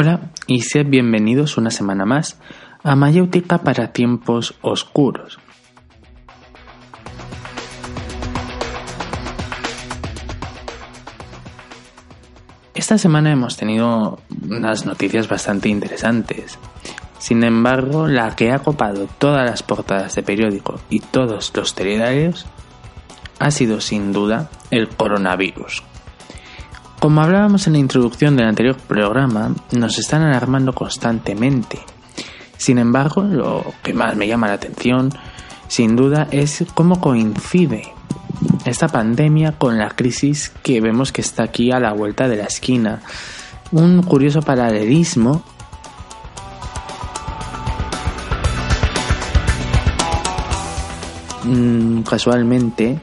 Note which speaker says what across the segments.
Speaker 1: Hola y sed bienvenidos una semana más a Mayéutica para tiempos oscuros. Esta semana hemos tenido unas noticias bastante interesantes. Sin embargo, la que ha copado todas las portadas de periódico y todos los telediarios ha sido sin duda el coronavirus, como hablábamos en la introducción del anterior programa, nos están alarmando constantemente. Sin embargo, lo que más me llama la atención, sin duda, es cómo coincide esta pandemia con la crisis que vemos que está aquí a la vuelta de la esquina. Un curioso paralelismo mm, casualmente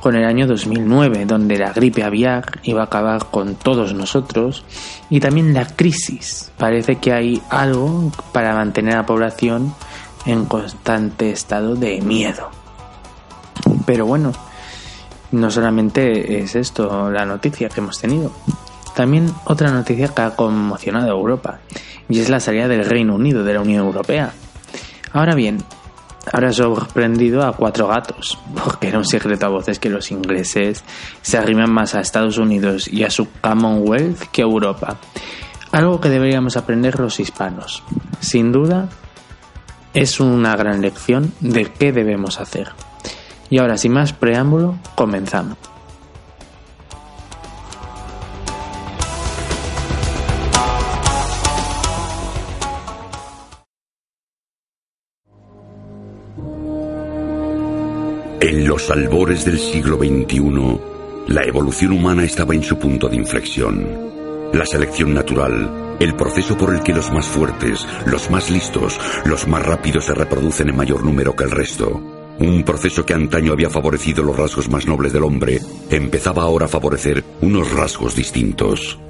Speaker 1: con el año 2009, donde la gripe aviar iba a acabar con todos nosotros, y también la crisis. Parece que hay algo para mantener a la población en constante estado de miedo. Pero bueno, no solamente es esto la noticia que hemos tenido. También otra noticia que ha conmocionado a Europa, y es la salida del Reino Unido de la Unión Europea. Ahora bien, Ahora sorprendido a cuatro gatos, porque era un secreto a voces que los ingleses se arriman más a Estados Unidos y a su Commonwealth que a Europa. Algo que deberíamos aprender los hispanos. Sin duda, es una gran lección de qué debemos hacer. Y ahora, sin más preámbulo, comenzamos.
Speaker 2: En los albores del siglo XXI, la evolución humana estaba en su punto de inflexión. La selección natural, el proceso por el que los más fuertes, los más listos, los más rápidos se reproducen en mayor número que el resto. Un proceso que antaño había favorecido los rasgos más nobles del hombre, empezaba ahora a favorecer unos rasgos distintos.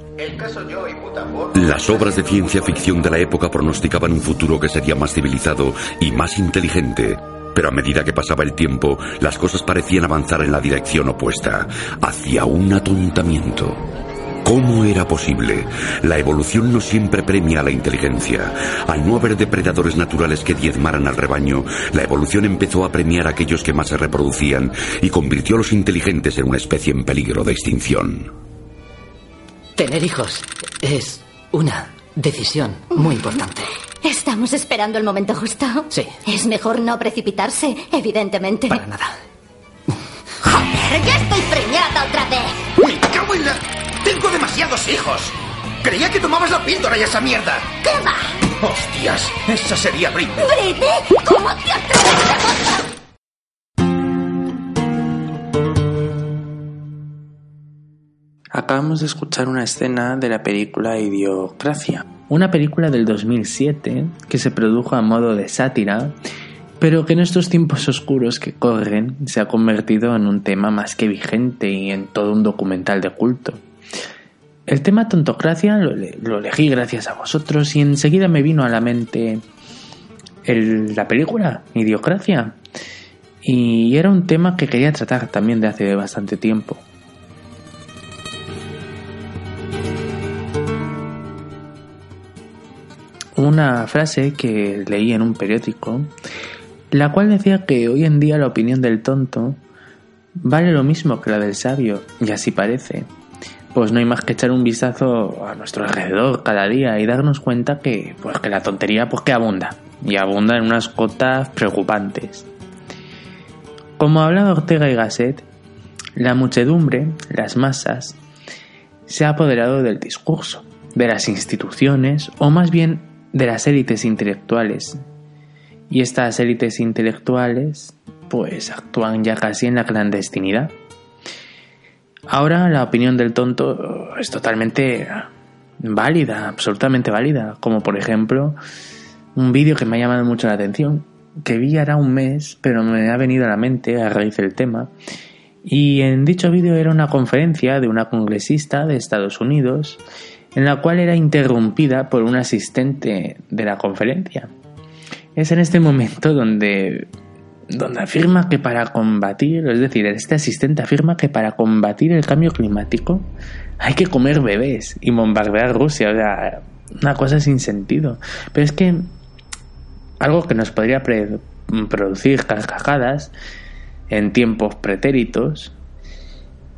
Speaker 2: Las obras de ciencia ficción de la época pronosticaban un futuro que sería más civilizado y más inteligente, pero a medida que pasaba el tiempo, las cosas parecían avanzar en la dirección opuesta, hacia un atontamiento. ¿Cómo era posible? La evolución no siempre premia a la inteligencia. Al no haber depredadores naturales que diezmaran al rebaño, la evolución empezó a premiar a aquellos que más se reproducían y convirtió a los inteligentes en una especie en peligro de extinción.
Speaker 3: Tener hijos es una decisión muy importante.
Speaker 4: ¿Estamos esperando el momento justo?
Speaker 3: Sí.
Speaker 4: Es mejor no precipitarse, evidentemente.
Speaker 3: Para nada.
Speaker 4: ¡Joder, ya estoy preñada otra vez!
Speaker 5: ¡Me cago en la... ¡Tengo demasiados hijos! Creía que tomabas la píldora y esa mierda.
Speaker 4: ¿Qué va?
Speaker 5: ¡Hostias! Esa sería Britney.
Speaker 4: ¿Britney? ¿Cómo te atreves
Speaker 1: Acabamos de escuchar una escena de la película Idiocracia, una película del 2007 que se produjo a modo de sátira, pero que en estos tiempos oscuros que corren se ha convertido en un tema más que vigente y en todo un documental de culto. El tema tontocracia lo, elegí gracias a vosotros y enseguida me vino a la mente la película Idiocracia. Y era un tema que quería tratar también de hace bastante tiempo. Una frase que leí en un periódico, la cual decía que hoy en día la opinión del tonto vale lo mismo que la del sabio, y así parece. Pues no hay más que echar un vistazo a nuestro alrededor cada día y darnos cuenta que, pues que la tontería pues que abunda, y abunda en unas cotas preocupantes. Como hablaba Ortega y Gasset, la muchedumbre, las masas, se ha apoderado del discurso, de las instituciones, o más bien de las élites intelectuales. Y estas élites intelectuales pues actúan ya casi en la clandestinidad. Ahora la opinión del tonto es totalmente válida, absolutamente válida, como por ejemplo un vídeo que me ha llamado mucho la atención, que vi hará un mes, pero me ha venido a la mente a raíz del tema. Y en dicho vídeo era una conferencia de una congresista de Estados Unidos, en la cual era interrumpida por un asistente de la conferencia. Es en este momento donde, donde afirma que para combatir, es decir, este asistente afirma que para combatir el cambio climático hay que comer bebés y bombardear Rusia, o sea, una cosa sin sentido. Pero es que algo que nos podría producir carcajadas en tiempos pretéritos,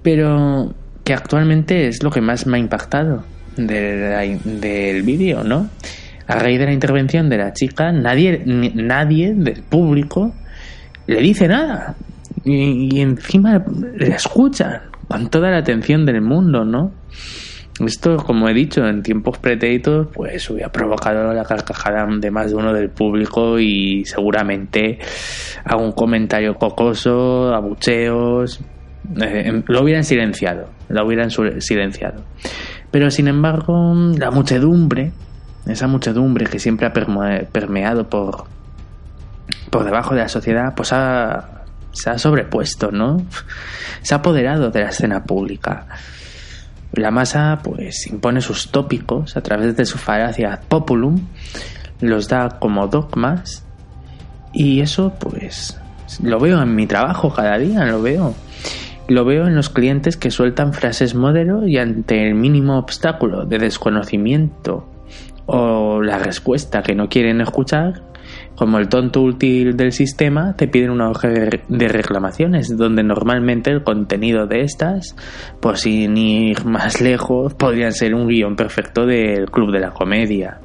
Speaker 1: pero que actualmente es lo que más me ha impactado del vídeo, ¿no? A raíz de la intervención de la chica, nadie, nadie del público le dice nada. Y, encima le escuchan con toda la atención del mundo, ¿no? Esto, como he dicho, en tiempos pretéritos, pues hubiera provocado la carcajada de más de uno del público y seguramente algún comentario cocoso, abucheos, eh, lo hubieran silenciado, lo hubieran silenciado. Pero sin embargo, la muchedumbre, esa muchedumbre que siempre ha permeado por, por debajo de la sociedad, pues se ha sobrepuesto, ¿no? Se ha apoderado de la escena pública. La masa pues impone sus tópicos a través de su falacia populum, los da como dogmas y eso pues lo veo en mi trabajo cada día, lo veo. Lo veo en los clientes que sueltan frases modelo y ante el mínimo obstáculo de desconocimiento o la respuesta que no quieren escuchar, como el tonto útil del sistema, te piden una hoja de reclamaciones, donde normalmente el contenido de estas, por sin ir más lejos, podrían ser un guion perfecto del Club de la Comedia.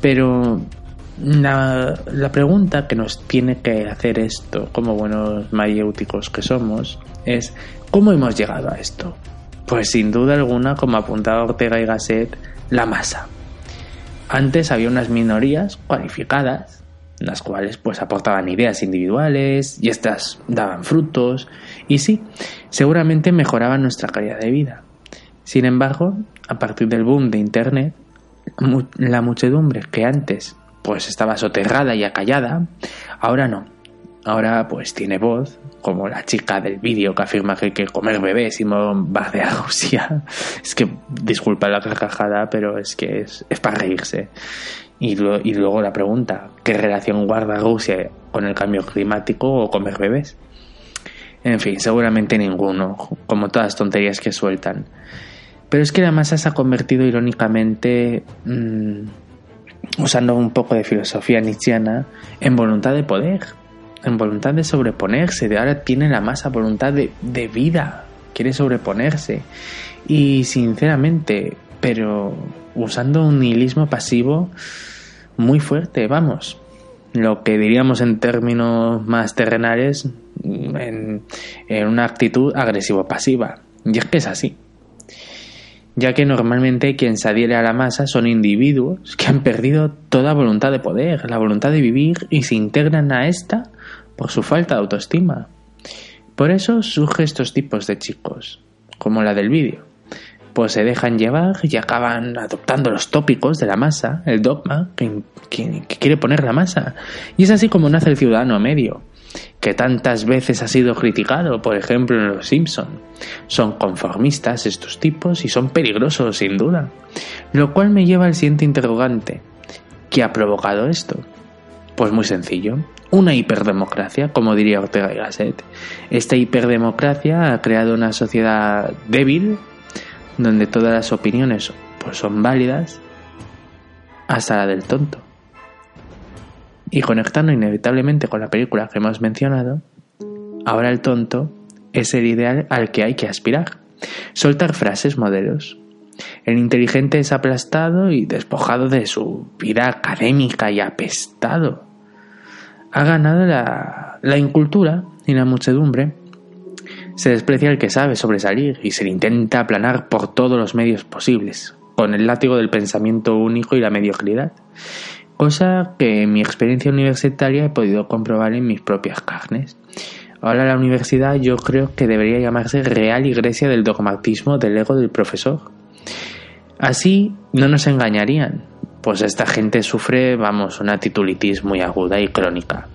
Speaker 1: Pero la, pregunta que nos tiene que hacer esto, como buenos mayéuticos que somos, es ¿cómo hemos llegado a esto? Pues sin duda alguna, como apuntaba Ortega y Gasset, la masa. Antes había unas minorías cualificadas, las cuales pues aportaban ideas individuales y estas daban frutos y sí, seguramente mejoraban nuestra calidad de vida. Sin embargo, a partir del boom de Internet, la muchedumbre que antes pues estaba soterrada y acallada, ahora no. Ahora pues tiene voz, como la chica del vídeo que afirma que hay que comer bebés y bombardear Rusia. Es que, disculpa la carcajada, pero es que es, para reírse. Y, y luego la pregunta, ¿qué relación guarda Rusia con el cambio climático o comer bebés? En fin, seguramente ninguno, como todas las tonterías que sueltan. Pero es que la masa se ha convertido irónicamente, mm, usando un poco de filosofía nietzscheana, en voluntad de poder en voluntad de sobreponerse, de ahora tiene la masa voluntad de, vida, quiere sobreponerse. Y sinceramente, pero usando un nihilismo pasivo muy fuerte, vamos, lo que diríamos en términos más terrenales, en, en una actitud agresivo-pasiva. Y es que es así ya que normalmente quien se adhiere a la masa son individuos que han perdido toda voluntad de poder, la voluntad de vivir y se integran a esta por su falta de autoestima. Por eso surgen estos tipos de chicos, como la del vídeo, pues se dejan llevar y acaban adoptando los tópicos de la masa, el dogma que, quiere poner la masa. Y es así como nace el ciudadano medio, que tantas veces ha sido criticado, por ejemplo en Los Simpson. Son conformistas estos tipos y son peligrosos, sin duda. Lo cual me lleva al siguiente interrogante. ¿Qué ha provocado esto? Pues muy sencillo una hiperdemocracia, como diría Ortega y Gasset. Esta hiperdemocracia ha creado una sociedad débil, donde todas las opiniones pues, son válidas, hasta la del tonto. Y conectando inevitablemente con la película que hemos mencionado, ahora el tonto es el ideal al que hay que aspirar. Soltar frases modelos. El inteligente es aplastado y despojado de su vida académica y apestado ha ganado la, incultura y la muchedumbre. Se desprecia el que sabe sobresalir y se le intenta aplanar por todos los medios posibles, con el látigo del pensamiento único y la mediocridad. Cosa que en mi experiencia universitaria he podido comprobar en mis propias carnes. Ahora la universidad yo creo que debería llamarse Real Iglesia del Dogmatismo del Ego del Profesor. Así no nos engañarían, pues esta gente sufre, vamos, una titulitis muy aguda y crónica,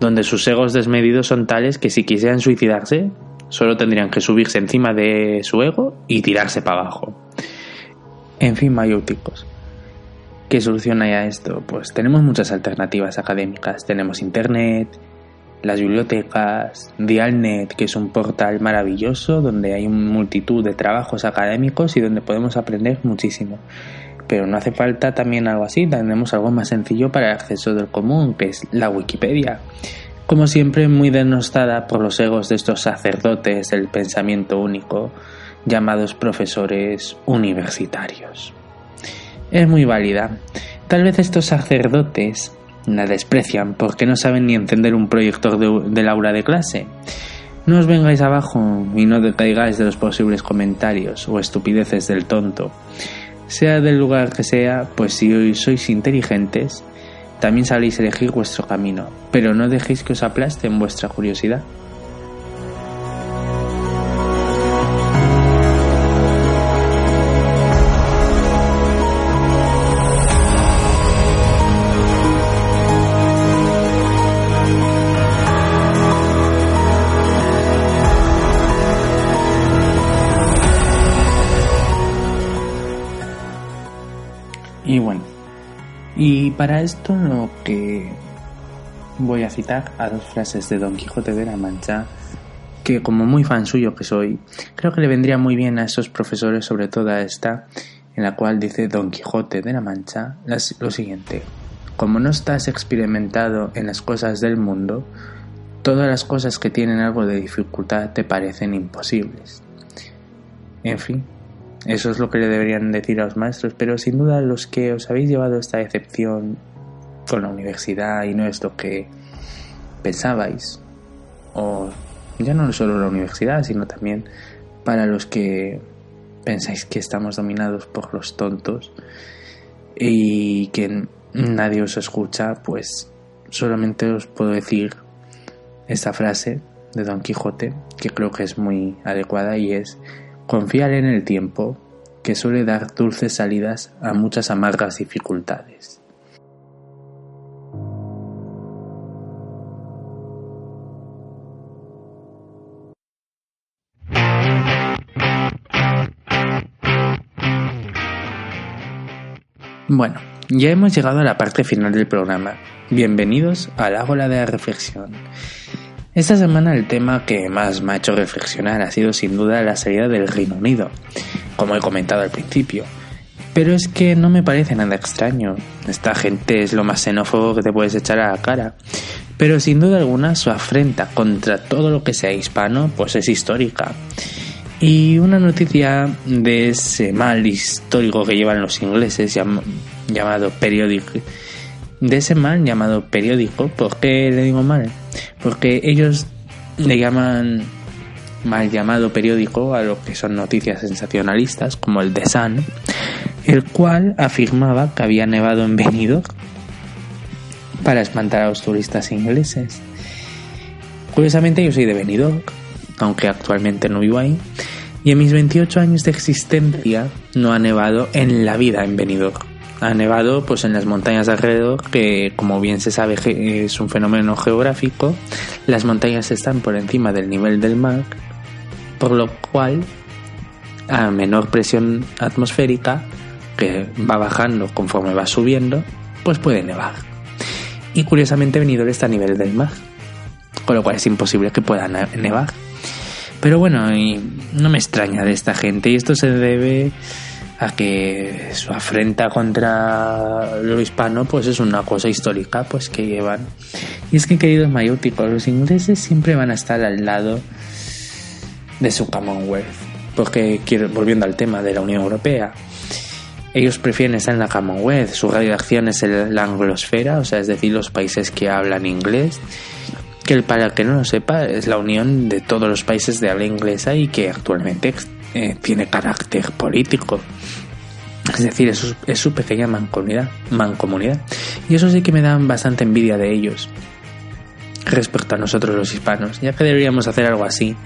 Speaker 1: donde sus egos desmedidos son tales que si quisieran suicidarse, solo tendrían que subirse encima de su ego y tirarse para abajo. En fin, mayúticos. ¿Qué solución hay a esto? Pues tenemos muchas alternativas académicas. Tenemos Internet, las bibliotecas, Dialnet, que es un portal maravilloso donde hay multitud de trabajos académicos y donde podemos aprender muchísimo. Pero no hace falta también algo así, tenemos algo más sencillo para el acceso del común, que es la Wikipedia. Como siempre, muy denostada por los egos de estos sacerdotes del pensamiento único, llamados profesores universitarios. Es muy válida. Tal vez estos sacerdotes la desprecian porque no saben ni encender un proyector de, aula de clase. No os vengáis abajo y no decaigáis de los posibles comentarios o estupideces del tonto. Sea del lugar que sea, pues si hoy sois inteligentes, también sabéis elegir vuestro camino, pero no dejéis que os aplaste en vuestra curiosidad. Para esto lo que voy a citar a dos frases de Don Quijote de la Mancha que como muy fan suyo que soy, creo que le vendría muy bien a esos profesores, sobre todo esta, en la cual dice Don Quijote de la Mancha lo siguiente, como no estás experimentado en las cosas del mundo, todas las cosas que tienen algo de dificultad te parecen imposibles. En fin, eso es lo que le deberían decir a los maestros, pero sin duda los que os habéis llevado esta decepción con la universidad y no es lo que pensabais, o ya no solo la universidad, sino también para los que pensáis que estamos dominados por los tontos y que nadie os escucha, pues solamente os puedo decir esta frase de Don Quijote que creo que es muy adecuada y es Confiar en el tiempo, que suele dar dulces salidas a muchas amargas dificultades. Bueno, ya hemos llegado a la parte final del programa. Bienvenidos a la Ágora de la Reflexión. Esta semana el tema que más me ha hecho reflexionar ha sido sin duda la salida del Reino Unido, como he comentado al principio. Pero es que no me parece nada extraño. Esta gente es lo más xenófobo que te puedes echar a la cara. Pero sin duda alguna su afrenta contra todo lo que sea hispano pues es histórica. Y una noticia de ese mal histórico que llevan los ingleses llamado periódico de ese mal llamado periódico. ¿Por qué le digo mal? Porque ellos le llaman mal llamado periódico a lo que son noticias sensacionalistas, como el The Sun, el cual afirmaba que había nevado en Benidorm para espantar a los turistas ingleses. Curiosamente yo soy de Benidorm, aunque actualmente no vivo ahí, y en mis 28 años de existencia no ha nevado en la vida en Benidorm ha nevado pues en las montañas de alrededor que como bien se sabe es un fenómeno geográfico las montañas están por encima del nivel del mar por lo cual a menor presión atmosférica que va bajando conforme va subiendo pues puede nevar. Y curiosamente Benidorm está a nivel del mar con lo cual es imposible que pueda nevar. Pero bueno y no me extraña de esta gente y esto se debe a que su afrenta contra lo hispano pues es una cosa histórica pues que llevan. Y es que queridos mayúticos los ingleses siempre van a estar al lado de su Commonwealth porque volviendo al tema de la Unión Europea ellos prefieren estar en la Commonwealth su radio de acción es la anglosfera o sea es decir los países que hablan inglés que para el que no lo sepa es la unión de todos los países de habla inglesa y que actualmente eh, tiene carácter político. Es decir, es su, es su pequeña mancomunidad, mancomunidad. Y eso sí que me dan bastante envidia de ellos respecto a nosotros los hispanos, ya que deberíamos hacer algo así,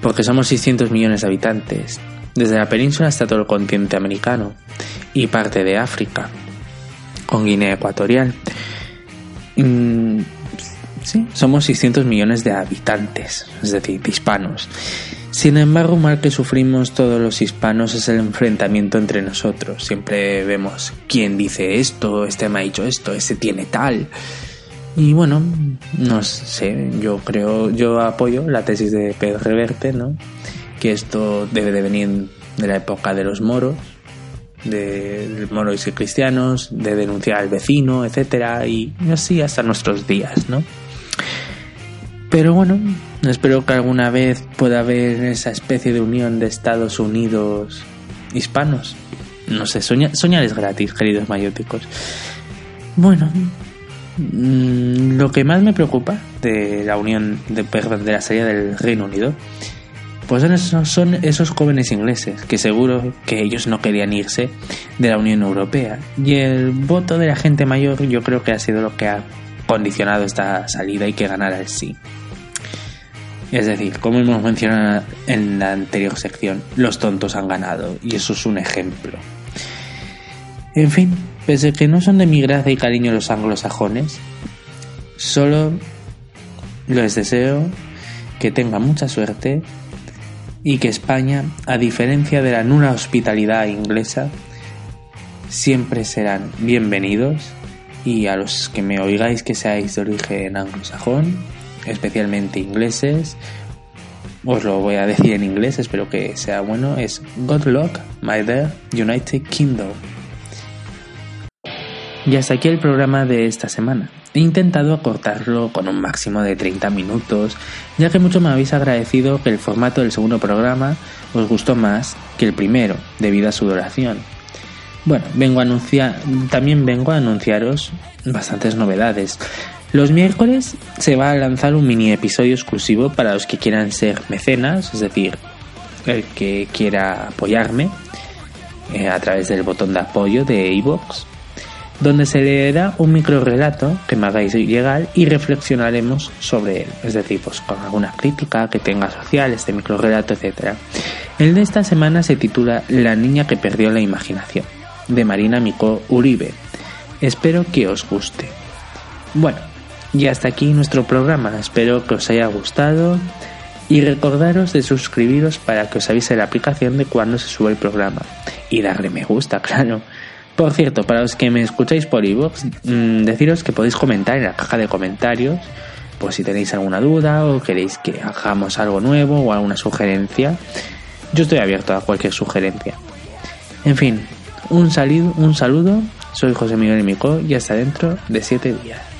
Speaker 1: porque somos 600 millones de habitantes, desde la península hasta todo el continente americano y parte de África, con Guinea Ecuatorial. Mm, sí, somos 600 millones de habitantes, es decir, de hispanos. Sin embargo, mal que sufrimos todos los hispanos es el enfrentamiento entre nosotros. Siempre vemos quién dice esto, este me ha dicho esto, este tiene tal. Y bueno, no sé, yo creo, yo apoyo la tesis de Pedro Reverte, ¿no? Que esto debe de venir de la época de los moros, de moros y cristianos, de denunciar al vecino, etcétera, y así hasta nuestros días, ¿no? Pero bueno, espero que alguna vez pueda haber esa especie de unión de Estados Unidos hispanos. No sé, soñar es gratis, queridos mayóticos. Bueno, mm, lo que más me preocupa de la unión, de, perdón, de la salida del Reino Unido, pues son esos, son esos jóvenes ingleses que seguro que ellos no querían irse de la Unión Europea. Y el voto de la gente mayor yo creo que ha sido lo que ha condicionado esta salida y que ganara el sí. Es decir, como hemos mencionado en la anterior sección, los tontos han ganado y eso es un ejemplo. En fin, pese a que no son de mi gracia y cariño los anglosajones, solo les deseo que tengan mucha suerte y que España, a diferencia de la nula hospitalidad inglesa, siempre serán bienvenidos y a los que me oigáis que seáis de origen anglosajón, especialmente ingleses. Os lo voy a decir en inglés, espero que sea bueno. Es God luck, my dear United Kingdom. Y hasta aquí el programa de esta semana. He intentado acortarlo con un máximo de 30 minutos, ya que mucho me habéis agradecido que el formato del segundo programa os gustó más que el primero, debido a su duración. Bueno, vengo a anunciar, también vengo a anunciaros bastantes novedades. Los miércoles se va a lanzar un mini episodio exclusivo para los que quieran ser mecenas, es decir, el que quiera apoyarme eh, a través del botón de apoyo de iVoox, donde se leerá un micro relato que me hagáis llegar y reflexionaremos sobre él, es decir, pues con alguna crítica que tenga social, este micro relato, etc. El de esta semana se titula La niña que perdió la imaginación, de Marina Mico Uribe. Espero que os guste. Bueno, y hasta aquí nuestro programa. Espero que os haya gustado y recordaros de suscribiros para que os avise la aplicación de cuando se sube el programa. Y darle me gusta, claro. Por cierto, para los que me escucháis por iVoox, mmm, deciros que podéis comentar en la caja de comentarios, pues si tenéis alguna duda o queréis que hagamos algo nuevo o alguna sugerencia. Yo estoy abierto a cualquier sugerencia. En fin, un, saludo, un saludo. Soy José Miguel Micó y hasta dentro de 7 días.